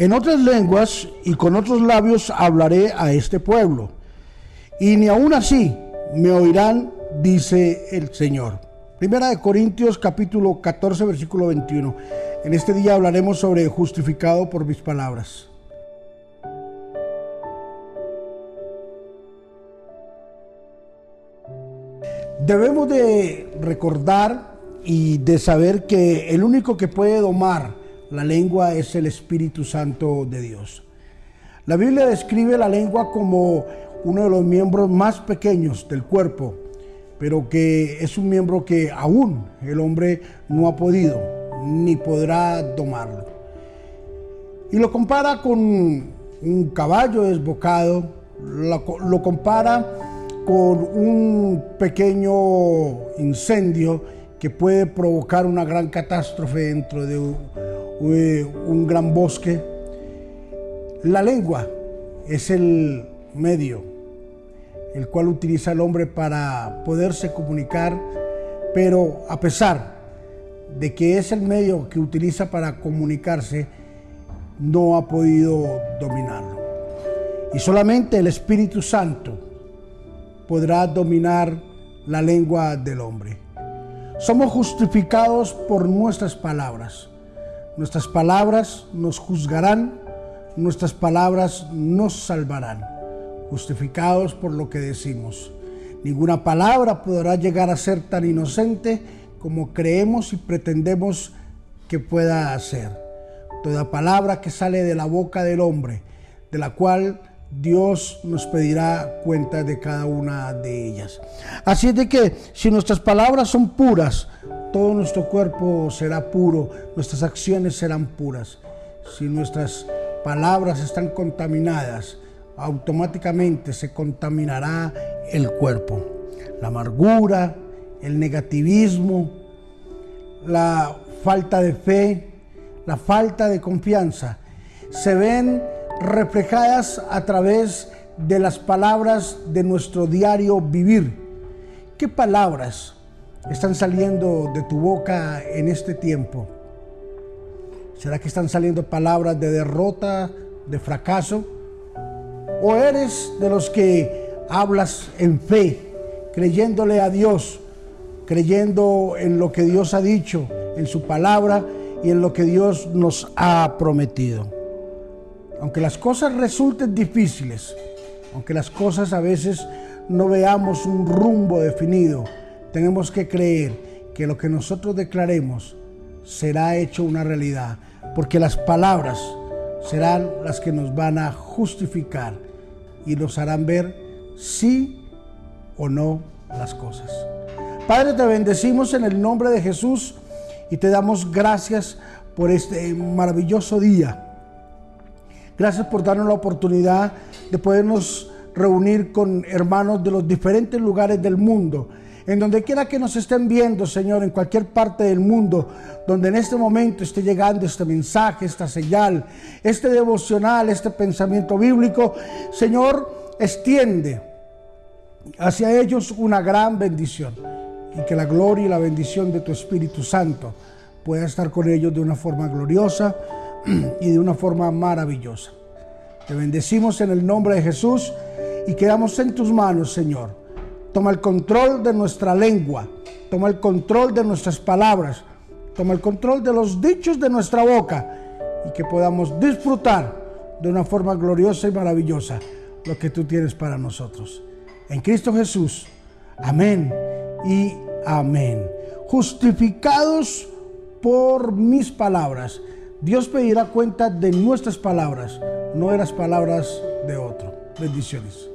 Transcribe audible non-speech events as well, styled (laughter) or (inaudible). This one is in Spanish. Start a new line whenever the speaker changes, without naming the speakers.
En otras lenguas y con otros labios hablaré a este pueblo, y ni aun así me oirán, dice el Señor. Primera de Corintios capítulo 14 versículo 21. En este día hablaremos sobre justificado por mis palabras. Debemos de recordar y de saber que el único que puede domar la lengua es el Espíritu Santo de Dios. La Biblia describe la lengua como uno de los miembros más pequeños del cuerpo, pero que es un miembro que aún el hombre no ha podido ni podrá domarlo. Y lo compara con un caballo desbocado, lo, compara con un pequeño incendio que puede provocar una gran catástrofe dentro de un, gran bosque. La lengua es el medio el cual utiliza el hombre para poderse comunicar, pero a pesar de que es el medio que utiliza para comunicarse, no ha podido dominarlo. Y solamente el Espíritu Santo podrá dominar la lengua del hombre. Somos justificados por nuestras palabras. Nuestras palabras nos juzgarán, nuestras palabras nos salvarán, justificados por lo que decimos. Ninguna palabra podrá llegar a ser tan inocente como creemos y pretendemos que pueda ser. Toda palabra que sale de la boca del hombre, de la cual Dios nos pedirá cuenta de cada una de ellas. Así es de que si nuestras palabras son puras, todo nuestro cuerpo será puro, nuestras acciones serán puras. Si nuestras palabras están contaminadas, automáticamente se contaminará el cuerpo. La amargura, el negativismo, la falta de fe, la falta de confianza, se ven reflejadas a través de las palabras de nuestro diario vivir. ¿Qué palabras están saliendo de tu boca en este tiempo? ¿Será que están saliendo palabras de derrota, de fracaso? ¿O eres de los que hablas en fe, creyéndole a Dios, creyendo en lo que Dios ha dicho, en su palabra y en lo que Dios nos ha prometido? Aunque las cosas resulten difíciles, aunque las cosas a veces no veamos un rumbo definido, tenemos que creer que lo que nosotros declaremos será hecho una realidad, porque las palabras serán las que nos van a justificar y nos harán ver sí o no las cosas. Padre, te bendecimos en el nombre de Jesús y te damos gracias por este maravilloso día. Gracias por darnos la oportunidad de podernos reunir con hermanos de los diferentes lugares del mundo en donde quiera que nos estén viendo, Señor, en cualquier parte del mundo, donde en este momento esté llegando este mensaje, esta señal, este devocional, este pensamiento bíblico, Señor, extiende hacia ellos una gran bendición y que la gloria y la bendición de tu Espíritu Santo pueda estar con ellos de una forma gloriosa (clears throat) y de una forma maravillosa. Te bendecimos en el nombre de Jesús y quedamos en tus manos, Señor Toma el control de nuestra lengua, toma el control de nuestras palabras, toma el control de los dichos de nuestra boca y que podamos disfrutar de una forma gloriosa y maravillosa lo que tú tienes para nosotros. En Cristo Jesús. Amén y amén. Justificados por mis palabras. Dios pedirá cuenta de nuestras palabras, no de las palabras de otro. Bendiciones.